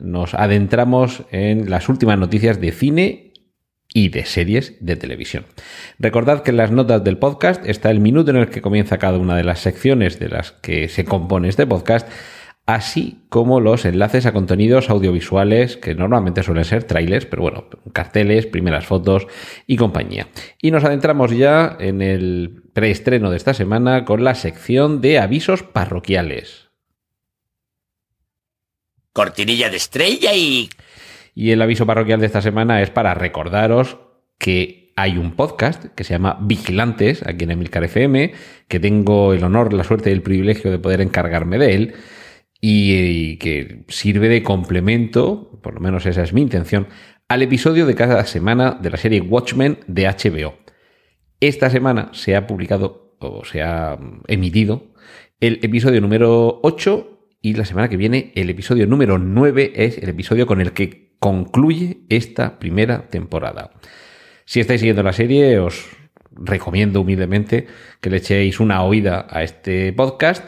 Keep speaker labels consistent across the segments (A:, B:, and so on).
A: nos adentramos en las últimas noticias de cine y de series de televisión. Recordad que en las notas del podcast está el minuto en el que comienza cada una de las secciones de las que se compone este podcast, así como los enlaces a contenidos audiovisuales que normalmente suelen ser trailers, pero bueno, carteles, primeras fotos y compañía. Y nos adentramos ya en el preestreno de esta semana con la sección de avisos parroquiales.
B: Cortinilla de estrella y...
A: Y el aviso parroquial de esta semana es para recordaros que hay un podcast que se llama Vigilantes, aquí en Emilcar FM, que tengo el honor, la suerte y el privilegio de poder encargarme de él y, que sirve de complemento, por lo menos esa es mi intención, al episodio de cada semana de la serie Watchmen de HBO. Esta semana se ha publicado o se ha emitido el episodio número 8 y la semana que viene el episodio número 9 es el episodio con el que concluye esta primera temporada. Si estáis siguiendo la serie, os recomiendo humildemente que le echéis una oída a este podcast.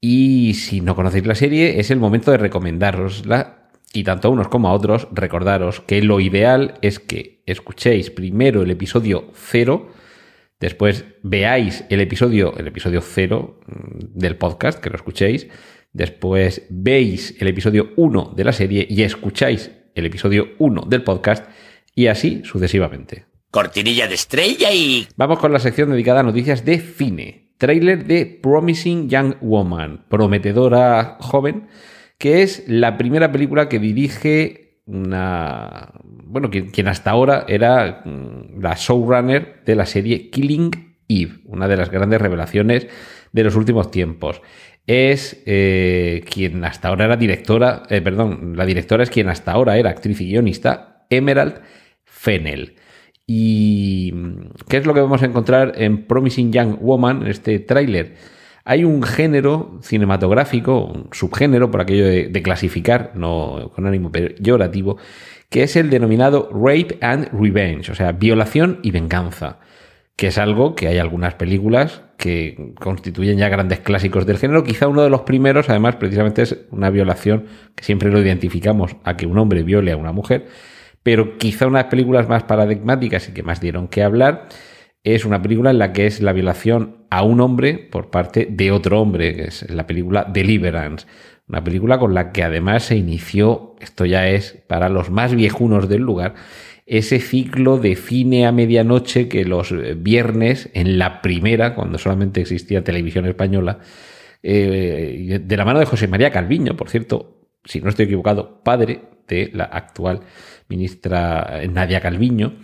A: Y si no conocéis la serie, es el momento de recomendarosla. Y tanto a unos como a otros, recordaros que lo ideal es que escuchéis primero el episodio 0, después veáis el episodio, el episodio 0 mm, del podcast, que lo escuchéis, después veis el episodio 1 de la serie y escucháis el episodio 1 del podcast y así sucesivamente.
B: Cortinilla de estrella y...
A: Vamos con la sección dedicada a noticias de cine. Trailer de Promising Young Woman, prometedora joven, que es la primera película que dirige una... Bueno, quien, quien hasta ahora era mm, la showrunner de la serie Killing Eve, una de las grandes revelaciones de los últimos tiempos es eh, quien hasta ahora era directora, eh, perdón, la directora es quien hasta ahora era actriz y guionista, Emerald Fennel. ¿Y qué es lo que vamos a encontrar en Promising Young Woman, en este tráiler? Hay un género cinematográfico, un subgénero, por aquello de, de clasificar, no con ánimo peyorativo, que es el denominado Rape and Revenge, o sea, violación y venganza que es algo que hay algunas películas que constituyen ya grandes clásicos del género. Quizá uno de los primeros, además, precisamente es una violación, que siempre lo identificamos a que un hombre viole a una mujer, pero quizá una de las películas más paradigmáticas y que más dieron que hablar es una película en la que es la violación a un hombre por parte de otro hombre, que es la película Deliverance. Una película con la que además se inició, esto ya es para los más viejunos del lugar, ese ciclo de cine a medianoche que los eh, viernes, en la primera, cuando solamente existía televisión española, eh, de la mano de José María Calviño, por cierto, si no estoy equivocado, padre de la actual ministra eh, Nadia Calviño,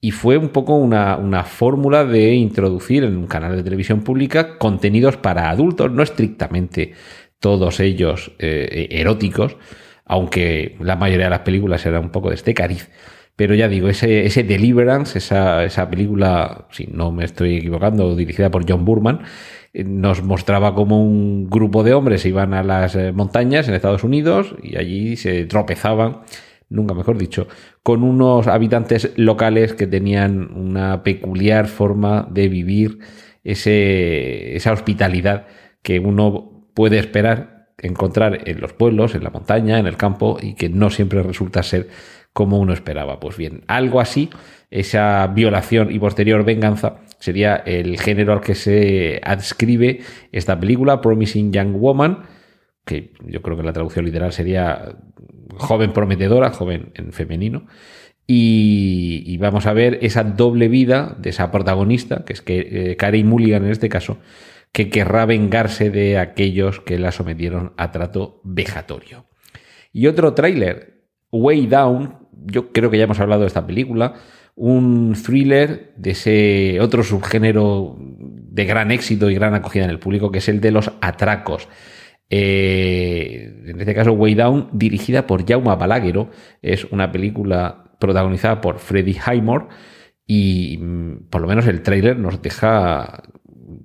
A: y fue un poco una, fórmula de introducir en un canal de televisión pública contenidos para adultos, no estrictamente todos ellos eróticos, aunque la mayoría de las películas eran un poco de este cariz. Pero ya digo, ese, ese Deliverance, esa, esa película, si no me estoy equivocando, dirigida por John Burman, eh, nos mostraba como un grupo de hombres iban a las eh, montañas en Estados Unidos y allí se tropezaban, nunca mejor dicho, con unos habitantes locales que tenían una peculiar forma de vivir ese, esa hospitalidad que uno puede esperar encontrar en los pueblos, en la montaña, en el campo y que no siempre resulta ser como uno esperaba. Pues bien, algo así, esa violación y posterior venganza sería el género al que se adscribe esta película, Promising Young Woman, que yo creo que la traducción literal sería joven prometedora, joven en femenino. Y, vamos a ver esa doble vida de esa protagonista, que es que eh, Carey Mulligan en este caso, que querrá vengarse de aquellos que la sometieron a trato vejatorio. Y otro tráiler, Way Down, yo creo que ya hemos hablado de esta película, un thriller de ese otro subgénero de gran éxito y gran acogida en el público, que es el de los atracos. Eh, en este caso, Way Down, dirigida por Jaume Balaguero, es una película protagonizada por Freddie Highmore y mm, por lo menos el tráiler nos deja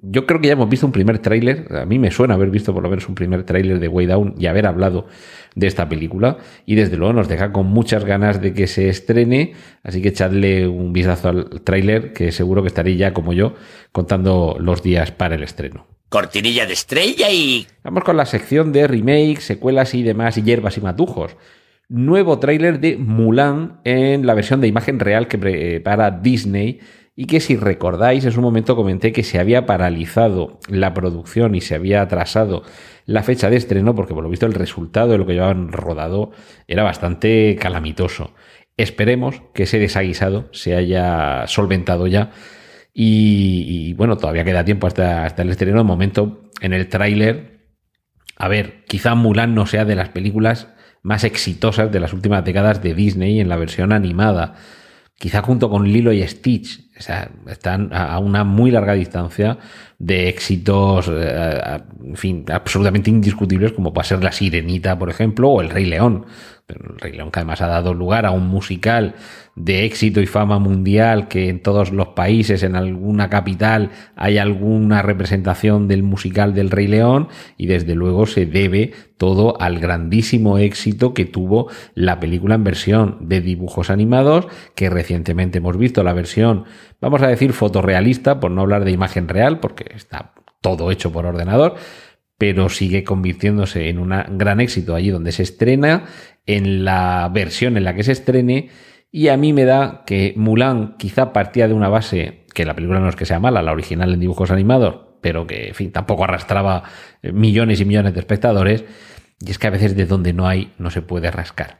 A: yo creo que ya hemos visto un primer tráiler, a mí me suena haber visto por lo menos un primer tráiler de Way Down y haber hablado de esta película y desde luego nos deja con muchas ganas de que se estrene, así que echadle un vistazo al tráiler que seguro que estaréis ya como yo contando los días para el estreno.
B: Cortinilla de estrella y...
A: Vamos con la sección de remakes, secuelas y demás, y hierbas y matujos. Nuevo tráiler de Mulan en la versión de imagen real que prepara Disney y que si recordáis en su momento comenté que se había paralizado la producción y se había atrasado la fecha de estreno porque por lo visto el resultado de lo que llevaban rodado era bastante calamitoso. Esperemos que ese desaguisado se haya solventado ya y, bueno, todavía queda tiempo hasta, hasta el estreno. De momento, en el tráiler, a ver, quizá Mulan no sea de las películas más exitosas de las últimas décadas de Disney en la versión animada quizá junto con Lilo y Stitch, o sea, están a una muy larga distancia de éxitos, eh, en fin, absolutamente indiscutibles, como puede ser La Sirenita, por ejemplo, o El Rey León. El Rey León, que además ha dado lugar a un musical de éxito y fama mundial, que en todos los países, en alguna capital, hay alguna representación del musical del Rey León, y desde luego se debe todo al grandísimo éxito que tuvo la película en versión de dibujos animados, que recientemente hemos visto la versión, vamos a decir, fotorrealista, por no hablar de imagen real, porque está todo hecho por ordenador, pero sigue convirtiéndose en un gran éxito allí donde se estrena, en la versión en la que se estrene, y a mí me da que Mulan quizá partía de una base, que la película no es que sea mala, la original en dibujos animados, pero que, en fin, tampoco arrastraba millones y millones de espectadores, y es que a veces de donde no hay no se puede rascar.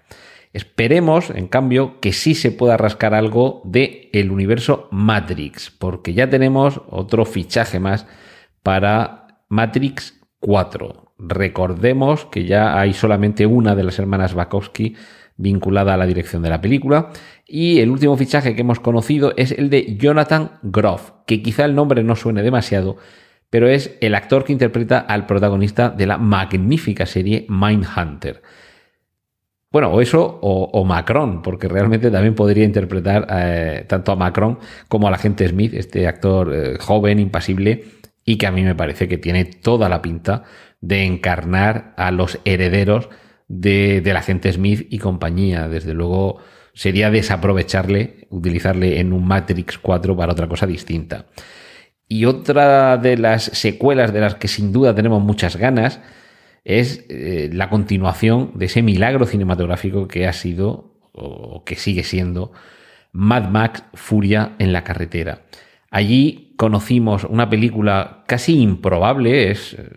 A: Esperemos, en cambio, que sí se pueda rascar algo de el universo Matrix, porque ya tenemos otro fichaje más para Matrix 4. Recordemos que ya hay solamente una de las hermanas Bakowski vinculada a la dirección de la película. Y el último fichaje que hemos conocido es el de Jonathan Groff, que quizá el nombre no suene demasiado, pero es el actor que interpreta al protagonista de la magnífica serie Mindhunter. Bueno, o eso o, Macron, porque realmente también podría interpretar eh, tanto a Macron como a la gente Smith, este actor eh, joven, impasible, y que a mí me parece que tiene toda la pinta de encarnar a los herederos de, de la gente Smith y compañía. Desde luego sería desaprovecharle, utilizarle en un Matrix 4 para otra cosa distinta. Y otra de las secuelas de las que sin duda tenemos muchas ganas es eh, la continuación de ese milagro cinematográfico que ha sido o que sigue siendo Mad Max Furia en la carretera. Allí conocimos una película casi improbable, es eh,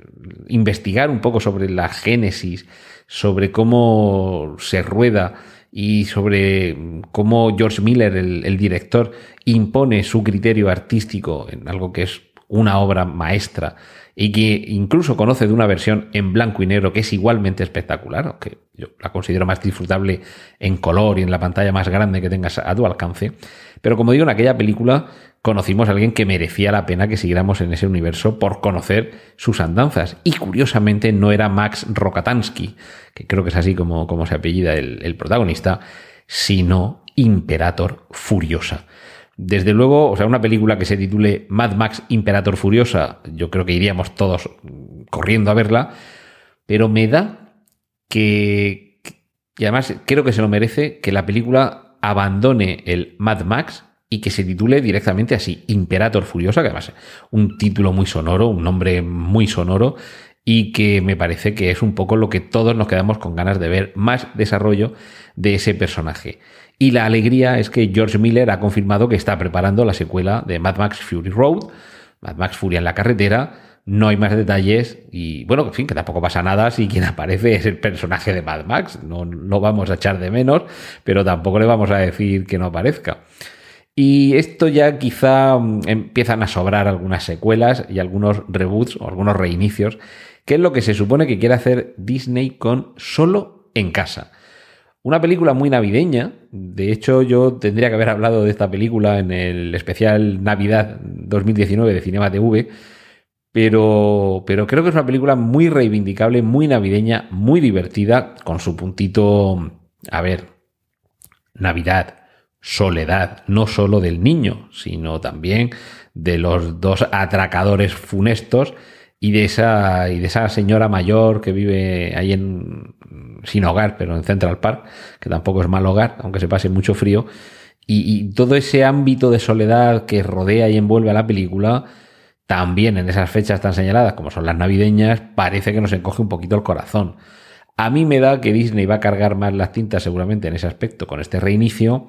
A: investigar un poco sobre la génesis, sobre cómo se rueda y sobre cómo George Miller, el, director, impone su criterio artístico en algo que es una obra maestra y que incluso conoce de una versión en blanco y negro que es igualmente espectacular, aunque yo la considero más disfrutable en color y en la pantalla más grande que tengas a tu alcance. Pero como digo, en aquella película conocimos a alguien que merecía la pena que siguiéramos en ese universo por conocer sus andanzas. Y curiosamente no era Max Rokatansky, que creo que es así como, como se apellida el, el protagonista, sino Imperator Furiosa. Desde luego, o sea, una película que se titule Mad Max Imperator Furiosa, yo creo que iríamos todos corriendo a verla, pero me da que, y además creo que se lo merece, que la película abandone el Mad Max y que se titule directamente así, Imperator Furiosa, que además es un título muy sonoro, un nombre muy sonoro, y que me parece que es un poco lo que todos nos quedamos con ganas de ver, más desarrollo de ese personaje. Y la alegría es que George Miller ha confirmado que está preparando la secuela de Mad Max Fury Road, Mad Max Fury en la carretera. No hay más detalles y bueno, en fin, que tampoco pasa nada si quien aparece es el personaje de Mad Max. No lo vamos a echar de menos, pero tampoco le vamos a decir que no aparezca. Y esto ya quizá mm, empiezan a sobrar algunas secuelas y algunos reboots o algunos reinicios, que es lo que se supone que quiere hacer Disney con solo en casa. Una película muy navideña. De hecho, yo tendría que haber hablado de esta película en el especial Navidad 2019 de Cinema TV. Pero, pero creo que es una película muy reivindicable, muy navideña, muy divertida, con su puntito, a ver, Navidad, soledad, no solo del niño, sino también de los dos atracadores funestos y de esa, y de esa señora mayor que vive ahí en, sin hogar, pero en Central Park, que tampoco es mal hogar, aunque se pase mucho frío. Y, y todo ese ámbito de soledad que rodea y envuelve a la película, también en esas fechas tan señaladas como son las navideñas, parece que nos encoge un poquito el corazón. A mí me da que Disney va a cargar más las tintas seguramente en ese aspecto con este reinicio.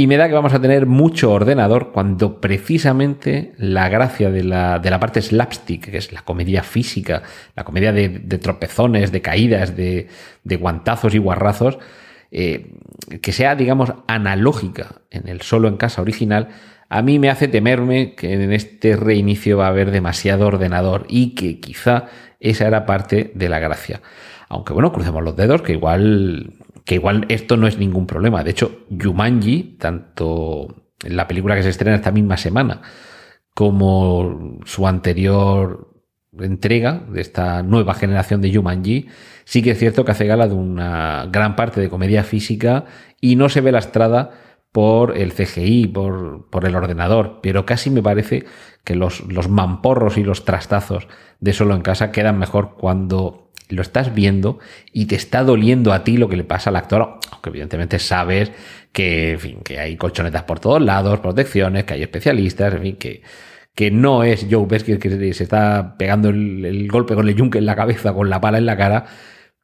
A: Y me da que vamos a tener mucho ordenador cuando precisamente la gracia de la, de la parte slapstick, que es la comedia física, la comedia de, tropezones, de caídas, de, de guantazos y guarrazos, eh, que sea, digamos, analógica en el solo en casa original, a mí me hace temerme que en este reinicio va a haber demasiado ordenador y que quizá esa era parte de la gracia. Aunque bueno, crucemos los dedos, que igual, que igual esto no es ningún problema. De hecho, Yumanji, tanto en la película que se estrena esta misma semana, como su anterior entrega de esta nueva generación de Yumanji, sí que es cierto que hace gala de una gran parte de comedia física y no se ve lastrada por el CGI, por, por, el ordenador, pero casi me parece que los, los mamporros y los trastazos de solo en casa quedan mejor cuando lo estás viendo y te está doliendo a ti lo que le pasa al actor, aunque evidentemente sabes que, que hay colchonetas por todos lados, protecciones, que hay especialistas, en fin, que, que no es Joe Pesci que se está pegando el golpe con el yunque en la cabeza, con la pala en la cara,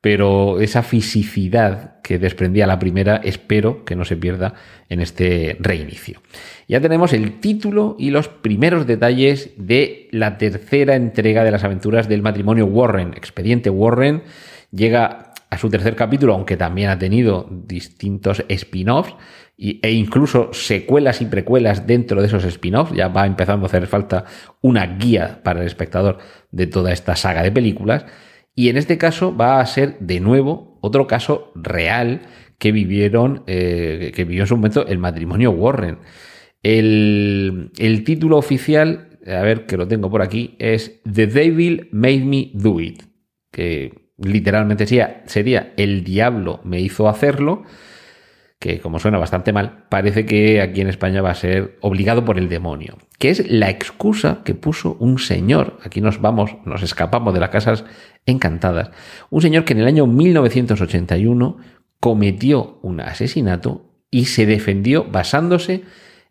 A: pero esa fisicidad que desprendía la primera espero que no se pierda en este reinicio. Ya tenemos el título y los primeros detalles de la tercera entrega de las aventuras del matrimonio Warren. Expediente Warren llega a su tercer capítulo, aunque también ha tenido distintos spin-offs e incluso secuelas y precuelas dentro de esos spin-offs. Ya va empezando a hacer falta una guía para el espectador de toda esta saga de películas. Y en este caso va a ser de nuevo otro caso real que vivieron, eh, que vivió en su momento el matrimonio Warren. El, el, título oficial, a ver que lo tengo por aquí, es The Devil Made Me Do It, que literalmente sería, sería El diablo me hizo hacerlo, que como suena bastante mal, parece que aquí en España va a ser obligado por el demonio, que es la excusa que puso un señor, aquí nos vamos, nos escapamos de las casas encantadas, un señor que en el año 1981 cometió un asesinato y se defendió basándose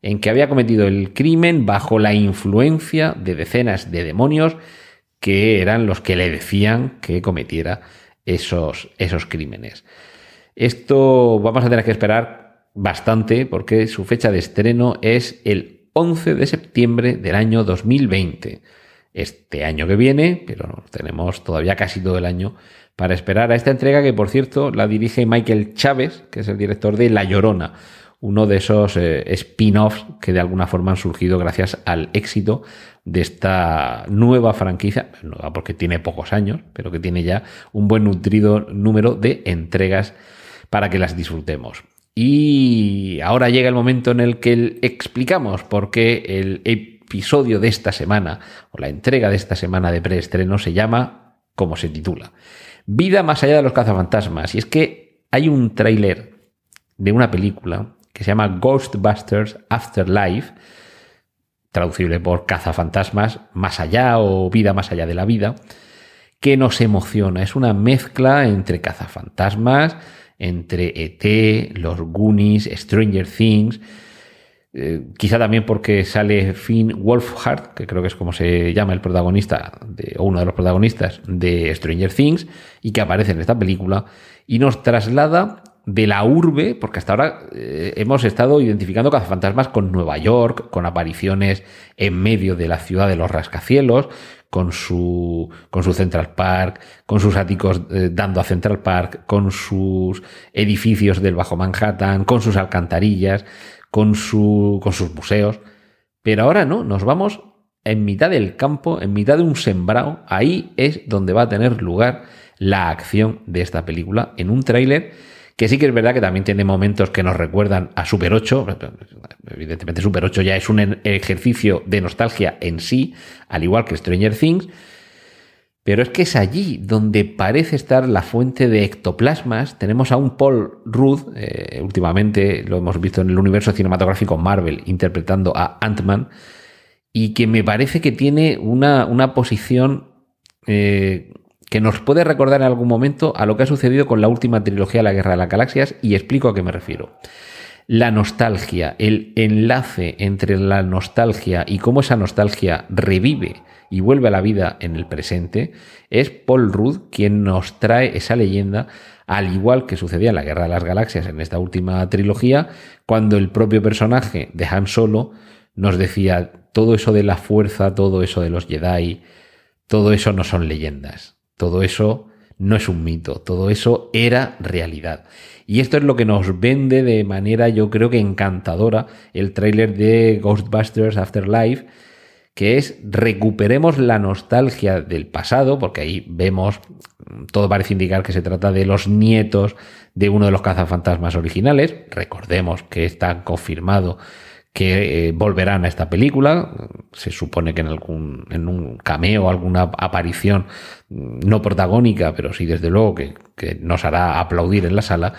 A: en que había cometido el crimen bajo la influencia de decenas de demonios que eran los que le decían que cometiera esos, esos crímenes. Esto vamos a tener que esperar bastante porque su fecha de estreno es el 11 de septiembre del año 2020. Este año que viene, pero tenemos todavía casi todo el año para esperar a esta entrega que, por cierto, la dirige Michael Chávez, que es el director de La Llorona, uno de esos eh, spin-offs que de alguna forma han surgido gracias al éxito de esta nueva franquicia, nueva porque tiene pocos años, pero que tiene ya un buen nutrido número de entregas para que las disfrutemos. Y ahora llega el momento en el que explicamos por qué el episodio de esta semana, o la entrega de esta semana de preestreno, se llama como se titula. Vida más allá de los cazafantasmas. Y es que hay un tráiler de una película que se llama Ghostbusters Afterlife, traducible por cazafantasmas más allá o vida más allá de la vida, que nos emociona. Es una mezcla entre cazafantasmas, entre ET, los Goonies, Stranger Things, eh, quizá también porque sale Finn Wolfhard, que creo que es como se llama el protagonista, o uno de los protagonistas de Stranger Things, y que aparece en esta película, y nos traslada de la urbe, porque hasta ahora eh, hemos estado identificando cazafantasmas con Nueva York, con apariciones en medio de la ciudad de los rascacielos, con su, con su Central Park, con sus áticos eh, dando a Central Park, con sus edificios del Bajo Manhattan, con sus alcantarillas, con, su, con sus museos. Pero ahora no, nos vamos en mitad del campo, en mitad de un sembrado, ahí es donde va a tener lugar la acción de esta película, en un tráiler que sí que es verdad que también tiene momentos que nos recuerdan a Super 8. Evidentemente Super 8 ya es un ejercicio de nostalgia en sí, al igual que Stranger Things. Pero es que es allí donde parece estar la fuente de ectoplasmas. Tenemos a un Paul Rudd, eh, últimamente lo hemos visto en el universo cinematográfico Marvel, interpretando a Ant-Man, y que me parece que tiene una, una posición eh, que nos puede recordar en algún momento a lo que ha sucedido con la última trilogía de la Guerra de las Galaxias y explico a qué me refiero. La nostalgia, el enlace entre la nostalgia y cómo esa nostalgia revive y vuelve a la vida en el presente, es Paul Rudd quien nos trae esa leyenda, al igual que sucedía en la Guerra de las Galaxias en esta última trilogía, cuando el propio personaje de Han Solo nos decía todo eso de la fuerza, todo eso de los Jedi, todo eso no son leyendas todo eso no es un mito, todo eso era realidad. Y esto es lo que nos vende de manera yo creo que encantadora el tráiler de Ghostbusters Afterlife, que es recuperemos la nostalgia del pasado, porque ahí vemos, todo parece indicar que se trata de los nietos de uno de los cazafantasmas originales, recordemos que está confirmado que eh, volverán a esta película. Se supone que en algún en un cameo, alguna aparición no protagónica, pero sí desde luego que, nos hará aplaudir en la sala.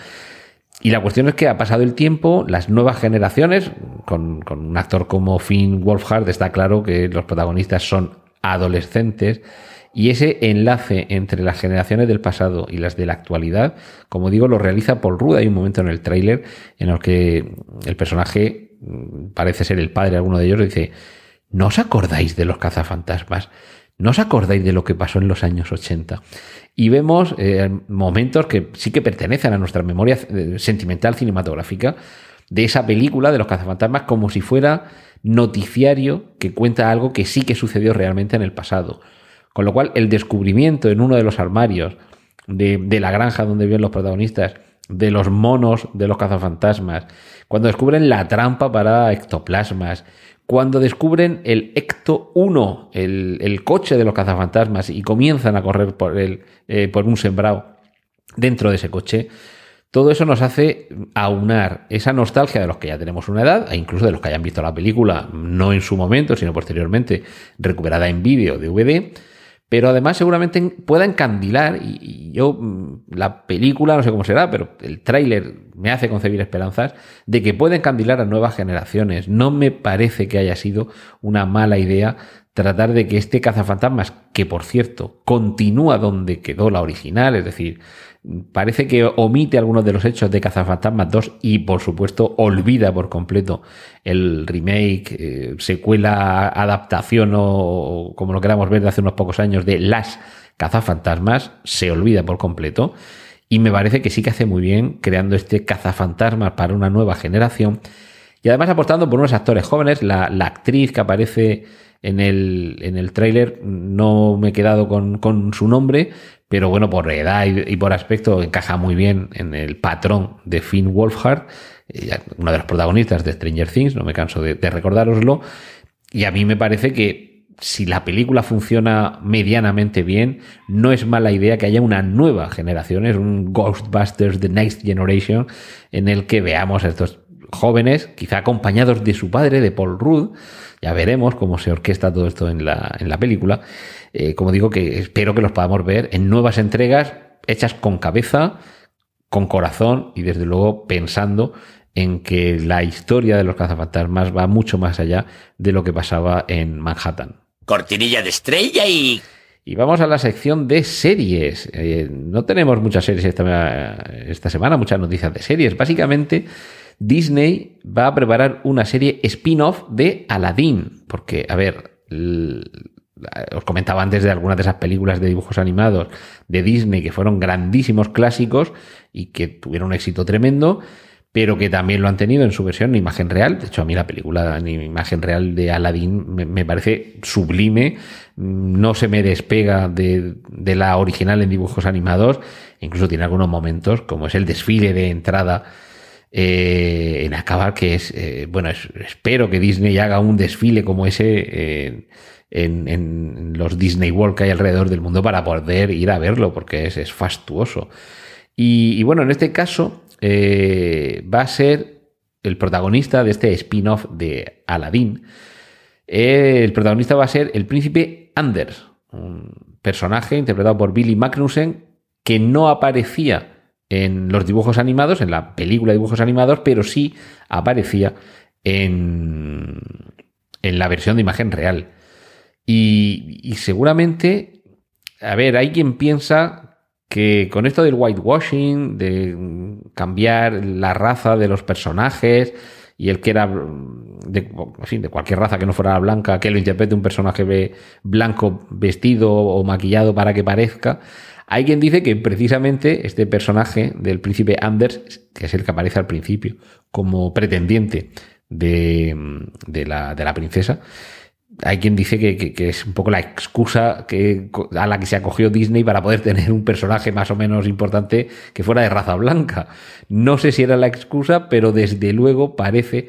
A: Y la cuestión es que ha pasado el tiempo, las nuevas generaciones, con, un actor como Finn Wolfhard, está claro que los protagonistas son adolescentes. Y ese enlace entre las generaciones del pasado y las de la actualidad, como digo, lo realiza Paul Rudd. Hay un momento en el tráiler en el que el personaje parece ser el padre de alguno de ellos, dice, ¿no os acordáis de los cazafantasmas? ¿No os acordáis de lo que pasó en los años 80? Y vemos eh, momentos que sí que pertenecen a nuestra memoria eh, sentimental cinematográfica de esa película de los cazafantasmas como si fuera noticiario que cuenta algo que sí que sucedió realmente en el pasado. Con lo cual, el descubrimiento en uno de los armarios de, de la granja donde viven los protagonistas de los monos de los cazafantasmas, cuando descubren la trampa para ectoplasmas, cuando descubren el Ecto 1, el, coche de los cazafantasmas, y comienzan a correr por, el, eh, por un sembrado dentro de ese coche, todo eso nos hace aunar esa nostalgia de los que ya tenemos una edad, e incluso de los que hayan visto la película, no en su momento, sino posteriormente, recuperada en vídeo, DVD, pero además seguramente pueda encandilar, y, yo, mm, la película, no sé cómo será, pero el tráiler me hace concebir esperanzas de que pueda encandilar a nuevas generaciones. No me parece que haya sido una mala idea tratar de que este cazafantasmas, que por cierto continúa donde quedó la original, es decir, parece que omite algunos de los hechos de Cazafantasmas 2 y por supuesto olvida por completo el remake, eh, secuela, adaptación o como lo queramos ver de hace unos pocos años de las Cazafantasmas, se olvida por completo. Y me parece que sí que hace muy bien creando este Cazafantasmas para una nueva generación y además apostando por unos actores jóvenes, la, la actriz que aparece en el, en el tráiler no me he quedado con, con, su nombre, pero bueno, por edad y, por aspecto encaja muy bien en el patrón de Finn Wolfhard, eh, uno de los protagonistas de Stranger Things, no me canso de, de recordároslo, y a mí me parece que si la película funciona medianamente bien, no es mala idea que haya una nueva generación, es un Ghostbusters The Next Generation, en el que veamos estos jóvenes, quizá acompañados de su padre, de Paul Rudd, ya veremos cómo se orquesta todo esto en la, en la película. Eh, como digo, que espero que los podamos ver en nuevas entregas hechas con cabeza, con corazón y desde luego pensando en que la historia de los cazafantasmas va mucho más allá de lo que pasaba en Manhattan.
B: Cortinilla de estrella y...
A: Y vamos a la sección de series. Eh, no tenemos muchas series esta, esta semana, muchas noticias de series. Básicamente Disney va a preparar una serie spin-off de Aladdin, porque, a ver, os comentaba antes de algunas de esas películas de dibujos animados de Disney que fueron grandísimos clásicos y que tuvieron un éxito tremendo, pero que también lo han tenido en su versión en imagen real. De hecho, a mí la película en imagen real de Aladdin me, parece sublime, no se me despega de, de la original en dibujos animados, incluso tiene algunos momentos, como es el desfile de entrada eh, en acabar, que es, eh, bueno, espero que Disney haga un desfile como ese en, en, los Disney World que hay alrededor del mundo para poder ir a verlo, porque es, es fastuoso. Y, bueno, en este caso, eh, va a ser el protagonista de este spin-off de Aladdin. Eh, el protagonista va a ser el príncipe Anders, un personaje interpretado por Billy Magnussen que no aparecía en los dibujos animados, en la película de dibujos animados, pero sí aparecía en, en la versión de imagen real. Y, seguramente, a ver, hay quien piensa que con esto del whitewashing, de cambiar la raza de los personajes y el que era de, en fin, de cualquier raza que no fuera blanca, que lo interprete un personaje blanco vestido o maquillado para que parezca, hay quien dice que precisamente este personaje del príncipe Anders, que es el que aparece al principio como pretendiente de, la, de la princesa, hay quien dice que, es un poco la excusa que, a la que se acogió Disney para poder tener un personaje más o menos importante que fuera de raza blanca. No sé si era la excusa, pero desde luego parece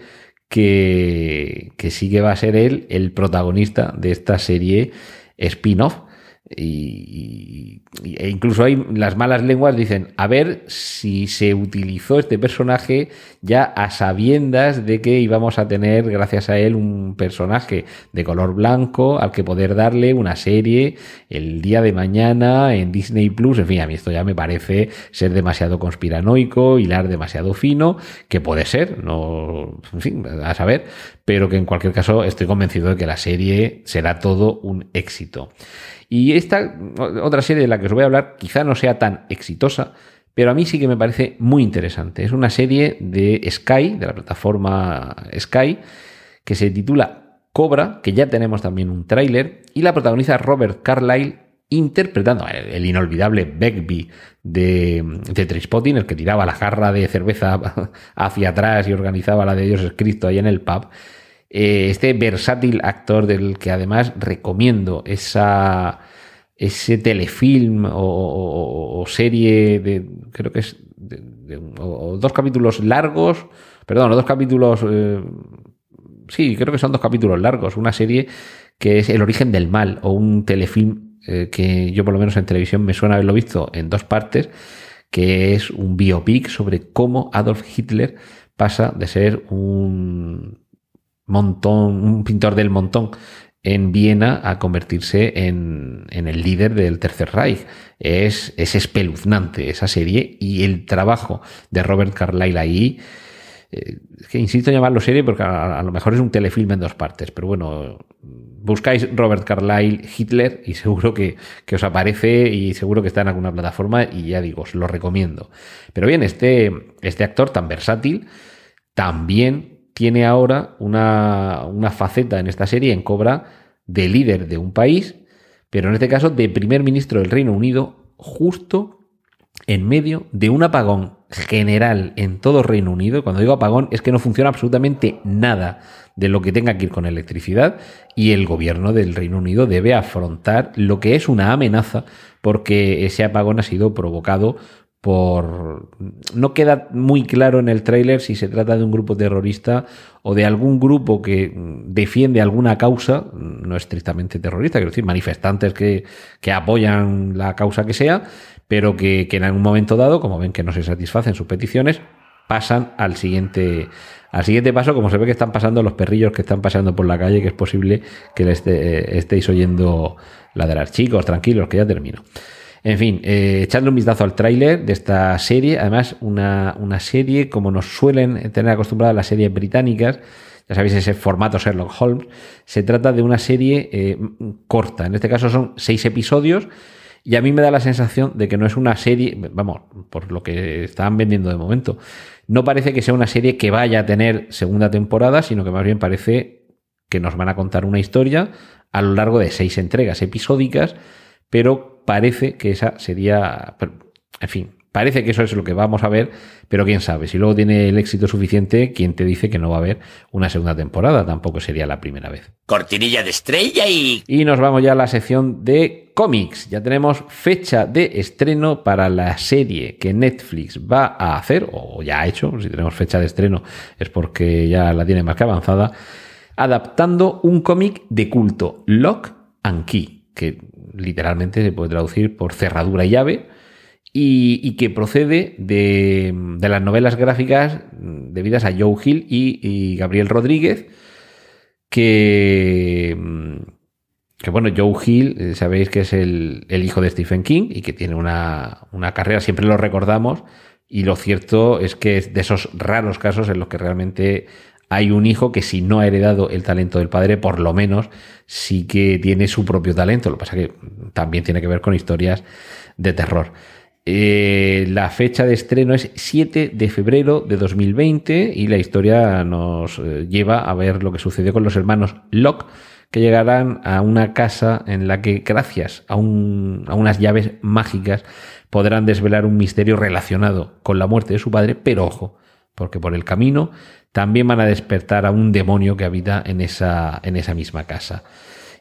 A: que, que sí que va a ser él el protagonista de esta serie spin-off. Y, e incluso hay las malas lenguas dicen a ver si se utilizó este personaje ya a sabiendas de que íbamos a tener gracias a él un personaje de color blanco al que poder darle una serie el día de mañana en Disney Plus en fin a mí esto ya me parece ser demasiado conspiranoico hilar demasiado fino que puede ser no en fin a saber pero que en cualquier caso estoy convencido de que la serie será todo un éxito y esta otra serie de la que os voy a hablar quizá no sea tan exitosa, pero a mí sí que me parece muy interesante. Es una serie de Sky, de la plataforma Sky, que se titula Cobra, que ya tenemos también un tráiler, y la protagoniza Robert Carlyle interpretando el, inolvidable Begbie de, de Trispotting, el que tiraba la jarra de cerveza hacia atrás y organizaba la de Dios Cristo ahí en el pub. Eh, este versátil actor del que además recomiendo esa, ese telefilm o, serie de, creo que es, dos capítulos largos, perdón, dos capítulos, eh, sí, creo que son dos capítulos largos, una serie que es El origen del mal o un telefilm eh, que yo por lo menos en televisión me suena haberlo visto en dos partes, que es un biopic sobre cómo Adolf Hitler pasa de ser un montón, un pintor del montón en Viena a convertirse en, el líder del Tercer Reich. Es, es, espeluznante esa serie y el trabajo de Robert Carlyle ahí, eh, que insisto en llamarlo serie porque a, lo mejor es un telefilm en dos partes, pero bueno, buscáis Robert Carlyle Hitler y seguro que, que, os aparece y seguro que está en alguna plataforma y ya digo, os lo recomiendo. Pero bien, este, este actor tan versátil también tiene ahora una, faceta en esta serie en Cobra de líder de un país, pero en este caso de primer ministro del Reino Unido, justo en medio de un apagón general en todo Reino Unido. Cuando digo apagón es que no funciona absolutamente nada de lo que tenga que ir con electricidad y el gobierno del Reino Unido debe afrontar lo que es una amenaza porque ese apagón ha sido provocado por no queda muy claro en el tráiler si se trata de un grupo terrorista o de algún grupo que defiende alguna causa, no estrictamente terrorista, quiero decir, manifestantes que, que apoyan la causa que sea, pero que, que, en algún momento dado, como ven que no se satisfacen sus peticiones, pasan al siguiente, al siguiente paso, como se ve que están pasando los perrillos que están pasando por la calle, que es posible que le estéis oyendo ladrar. Chicos, tranquilos, que ya termino. En fin, eh, echando un vistazo al tráiler de esta serie, además una, serie como nos suelen tener acostumbradas las series británicas, ya sabéis ese formato Sherlock Holmes, se trata de una serie eh, corta, en este caso son seis episodios, y a mí me da la sensación de que no es una serie, vamos, por lo que están vendiendo de momento, no parece que sea una serie que vaya a tener segunda temporada, sino que más bien parece que nos van a contar una historia a lo largo de seis entregas episódicas, pero parece que esa sería, en fin, parece que eso es lo que vamos a ver, pero quién sabe, si luego tiene el éxito suficiente, ¿quién te dice que no va a haber una segunda temporada? Tampoco sería la primera vez.
B: Cortinilla de estrella y...
A: Y nos vamos ya a la sección de cómics. Ya tenemos fecha de estreno para la serie que Netflix va a hacer, o ya ha hecho, si tenemos fecha de estreno es porque ya la tiene más que avanzada, adaptando un cómic de culto, Lock and Key, que literalmente se puede traducir por cerradura y llave. y, que procede de, las novelas gráficas debidas a Joe Hill y, Gabriel Rodríguez, que, que, bueno, Joe Hill, eh, sabéis que es el, hijo de Stephen King y que tiene una, una carrera, siempre lo recordamos, y lo cierto es que es de esos raros casos en los que realmente hay un hijo que si no ha heredado el talento del padre, por lo menos sí que tiene su propio talento. Lo que pasa que también tiene que ver con historias de terror. Eh, la fecha de estreno es 7 de febrero de 2020 y la historia nos eh, lleva a ver lo que sucedió con los hermanos Locke, que llegarán a una casa en la que gracias a, a unas llaves mágicas podrán desvelar un misterio relacionado con la muerte de su padre, pero ojo, porque por el camino también van a despertar a un demonio que habita en esa, en esa misma casa.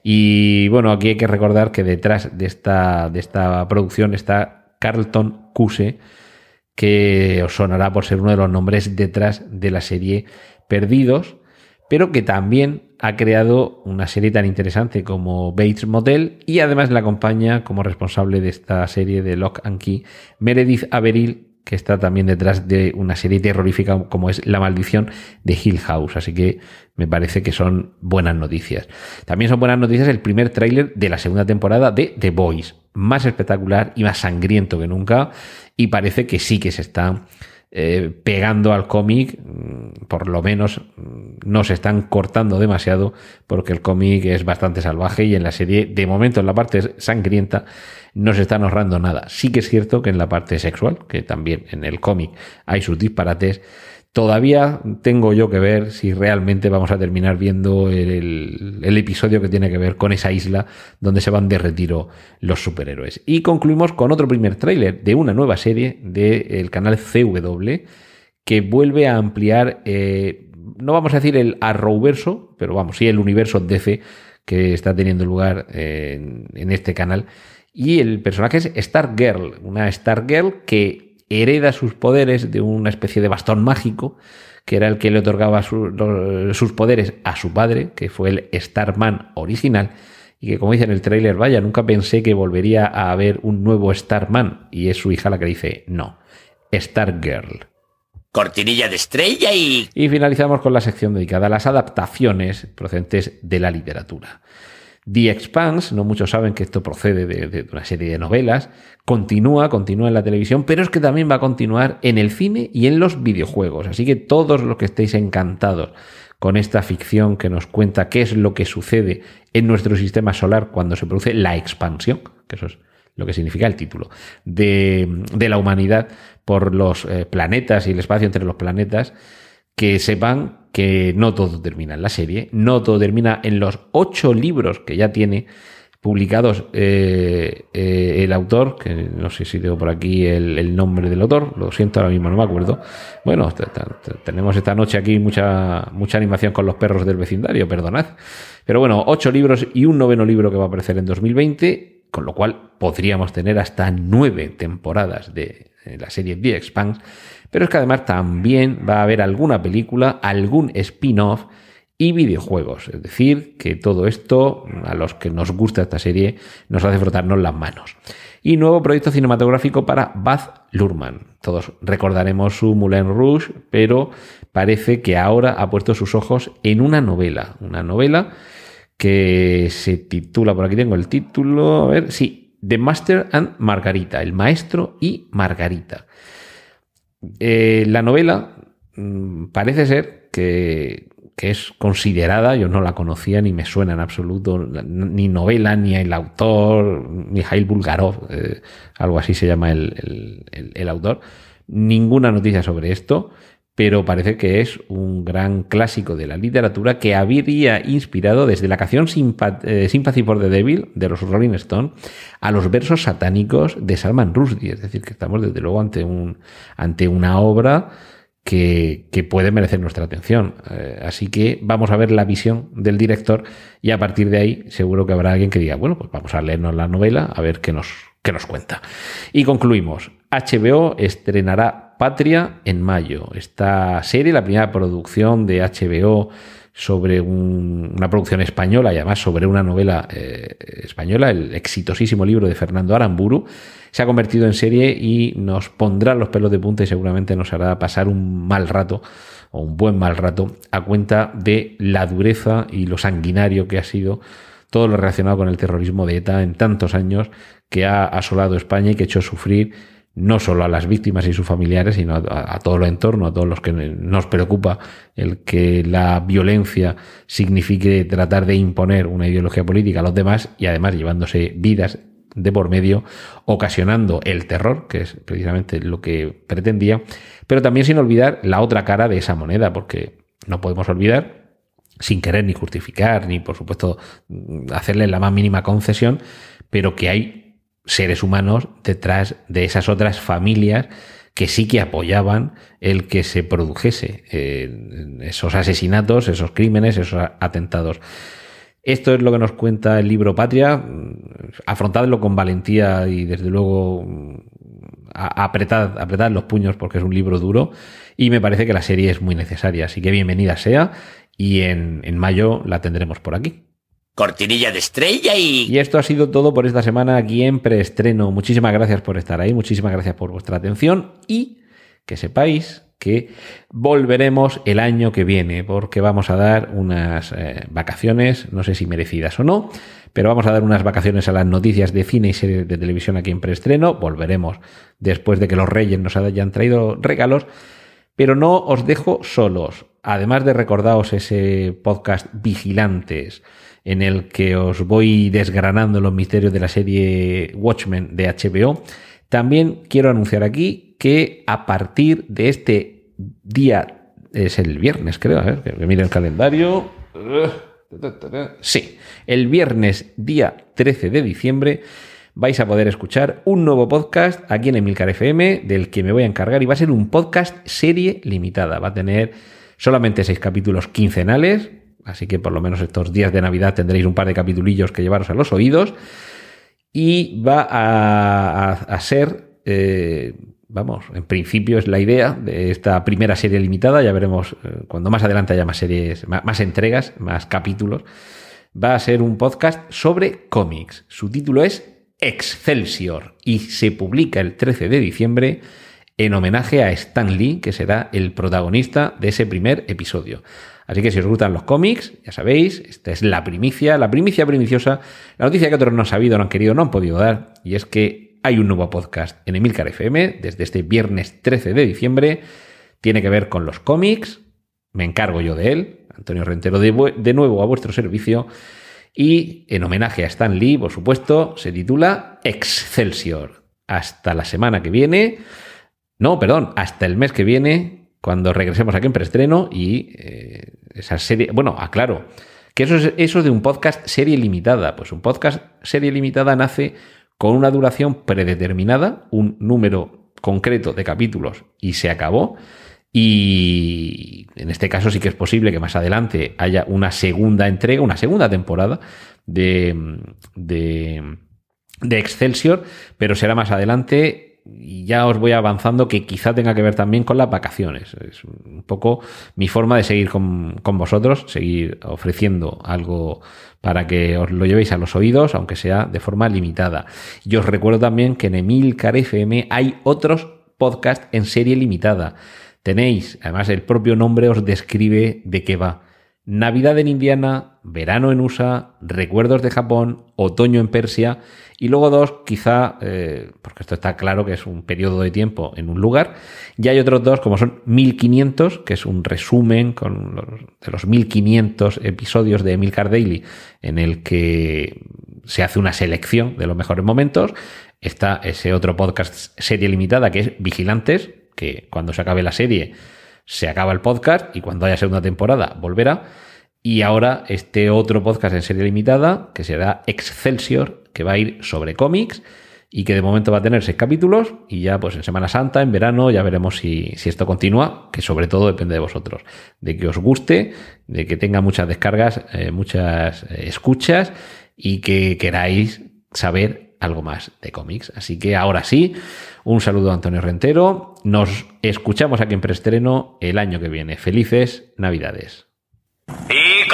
A: Y bueno, aquí hay que recordar que detrás de esta, de esta producción está Carlton Cuse, que os sonará por ser uno de los nombres detrás de la serie Perdidos, pero que también ha creado una serie tan interesante como Bates Motel y además la acompaña como responsable de esta serie de Lock and Key Meredith Averill que está también detrás de una serie terrorífica como es La maldición de Hill House. Así que me parece que son buenas noticias. También son buenas noticias el primer tráiler de la segunda temporada de The Boys. Más espectacular y más sangriento que nunca. Y parece que sí que se está eh, pegando al cómic, mm, por lo menos mm, no se están cortando demasiado porque el cómic es bastante salvaje y en la serie, de momento en la parte sangrienta, no se están ahorrando nada. Sí que es cierto que en la parte sexual, que también en el cómic hay sus disparates, Todavía tengo yo que ver si realmente vamos a terminar viendo el, episodio que tiene que ver con esa isla donde se van de retiro los superhéroes. Y concluimos con otro primer tráiler de una nueva serie del canal CW que vuelve a ampliar, eh, no vamos a decir el Arrowverso, pero vamos, sí el universo DC que está teniendo lugar en, en este canal. Y el personaje es Stargirl, una Stargirl que hereda sus poderes de una especie de bastón mágico, que era el que le otorgaba sus poderes a su padre, que fue el Starman original, y que como dice en el tráiler, vaya, nunca pensé que volvería a haber un nuevo Starman, y es su hija la que dice, no, Stargirl.
B: Cortinilla de estrella y...
A: Y finalizamos con la sección dedicada a las adaptaciones procedentes de la literatura. The Expanse, no muchos saben que esto procede de, una serie de novelas, continúa, continúa en la televisión, pero es que también va a continuar en el cine y en los videojuegos. Así que todos los que estéis encantados con esta ficción que nos cuenta qué es lo que sucede en nuestro sistema solar cuando se produce la expansión, que eso es lo que significa el título, de, la humanidad por los eh, planetas y el espacio entre los planetas, que sepan que no todo termina en la serie, no todo termina en los ocho libros que ya tiene publicados eh, eh, el autor, que no sé si tengo por aquí el, nombre del autor, lo siento, ahora mismo no me acuerdo. Bueno, tenemos esta noche aquí mucha, mucha animación con los perros del vecindario, perdonad. Pero bueno, ocho libros y un noveno libro que va a aparecer en 2020, con lo cual podríamos tener hasta nueve temporadas de la serie The Expanse pero es que además también va a haber alguna película, algún spin-off y videojuegos. Es decir, que todo esto, a los que nos gusta esta serie, nos hace frotarnos las manos. Y nuevo proyecto cinematográfico para Baz Luhrmann. Todos recordaremos su Moulin Rouge, pero parece que ahora ha puesto sus ojos en una novela. Una novela que se titula, por aquí tengo el título, a ver, sí, The Master and Margarita, el maestro y Margarita. Eh, la novela mm, parece ser que, es considerada, yo no la conocía ni me suena en absoluto, ni novela, ni el autor, Mikhail Bulgarov, eh, algo así se llama el, el, autor, ninguna noticia sobre esto, pero parece que es un gran clásico de la literatura que habría inspirado desde la canción eh, Sympathy for the Devil de los Rolling Stones a los versos satánicos de Salman Rushdie. Es decir, que estamos desde luego ante, un, ante una obra que, puede merecer nuestra atención. Eh, así que vamos a ver la visión del director y a partir de ahí seguro que habrá alguien que diga, bueno, pues vamos a leernos la novela a ver qué nos, qué nos cuenta. Y concluimos. HBO estrenará Patria en mayo. Esta serie, la primera producción de HBO sobre una producción española y además sobre una novela eh, española, el exitosísimo libro de Fernando Aramburu, se ha convertido en serie y nos pondrá los pelos de punta y seguramente nos hará pasar un mal rato o un buen mal rato a cuenta de la dureza y lo sanguinario que ha sido todo lo relacionado con el terrorismo de ETA en tantos años que ha asolado España y que ha hecho sufrir no solo a las víctimas y sus familiares, sino a, todo el entorno, a todos los que nos preocupa el que la violencia signifique tratar de imponer una ideología política a los demás y además llevándose vidas de por medio, ocasionando el terror, que es precisamente lo que pretendía, pero también sin olvidar la otra cara de esa moneda, porque no podemos olvidar sin querer ni justificar, ni por supuesto hacerle la más mínima concesión, pero que hay seres humanos detrás de esas otras familias que sí que apoyaban el que se produjese eh, esos asesinatos, esos crímenes, esos atentados. Esto es lo que nos cuenta el libro Patria. Afrontadlo con valentía y desde luego apretad, apretad los puños porque es un libro duro y me parece que la serie es muy necesaria. Así que bienvenida sea y en, en mayo la tendremos por aquí
B: cortinilla de estrella y...
A: Y esto ha sido todo por esta semana aquí en preestreno. Muchísimas gracias por estar ahí, muchísimas gracias por vuestra atención y que sepáis que volveremos el año que viene porque vamos a dar unas eh, vacaciones, no sé si merecidas o no, pero vamos a dar unas vacaciones a las noticias de cine y series de televisión aquí en preestreno. Volveremos después de que los reyes nos hayan traído regalos, pero no os dejo solos. Además de recordaros ese podcast Vigilantes, en el que os voy desgranando los misterios de la serie Watchmen de HBO, también quiero anunciar aquí que a partir de este día, es el viernes creo, a ver, que mire el calendario. Sí, el viernes día 13 de diciembre vais a poder escuchar un nuevo podcast aquí en Emilcar FM del que me voy a encargar y va a ser un podcast serie limitada. Va a tener solamente seis capítulos quincenales, Así que por lo menos estos días de Navidad tendréis un par de capitulillos que llevaros a los oídos. Y va a, ser, eh, vamos, en principio es la idea de esta primera serie limitada. Ya veremos eh, cuando más adelante haya más series, más, entregas, más capítulos. Va a ser un podcast sobre cómics. Su título es Excelsior y se publica el 13 de diciembre en homenaje a Stan Lee, que será el protagonista de ese primer episodio. Así que si os gustan los cómics, ya sabéis, esta es la primicia, la primicia primiciosa, la noticia que otros no han sabido, no han querido, no han podido dar, y es que hay un nuevo podcast en Emilcar FM desde este viernes 13 de diciembre. Tiene que ver con los cómics, me encargo yo de él, Antonio Rentero, de, de nuevo a vuestro servicio. Y en homenaje a Stan Lee, por supuesto, se titula Excelsior. Hasta la semana que viene. No, perdón, hasta el mes que viene cuando regresemos aquí en preestreno y eh, esa serie. Bueno, aclaro que eso es eso de un podcast serie limitada. Pues un podcast serie limitada nace con una duración predeterminada, un número concreto de capítulos y se acabó. Y en este caso sí que es posible que más adelante haya una segunda entrega, una segunda temporada de, de, de Excelsior, pero será más adelante y ya os voy avanzando que quizá tenga que ver también con las vacaciones. Es un poco mi forma de seguir con, vosotros, seguir ofreciendo algo para que os lo llevéis a los oídos, aunque sea de forma limitada. Y os recuerdo también que en Emilcar FM hay otros podcasts en serie limitada. Tenéis, además el propio nombre os describe de qué va. Navidad en Indiana, verano en USA, recuerdos de Japón, otoño en Persia y luego dos, quizá, eh, porque esto está claro que es un periodo de tiempo en un lugar, y hay otros dos, como son 1500, que es un resumen con los, de los 1500 episodios de Emilcar Daily, en el que se hace una selección de los mejores momentos. Está ese otro podcast serie limitada que es Vigilantes, que cuando se acabe la serie se acaba el podcast y cuando haya segunda temporada volverá. Y ahora este otro podcast en serie limitada, que será Excelsior, que va a ir sobre cómics y que de momento va a tener seis capítulos y ya pues en Semana Santa, en verano, ya veremos si, esto continúa, que sobre todo depende de vosotros, de que os guste, de que tenga muchas descargas, eh, muchas eh, escuchas y que queráis saber algo más de cómics. Así que ahora sí, un saludo a Antonio Rentero, nos escuchamos aquí en preestreno el año que viene. Felices Navidades.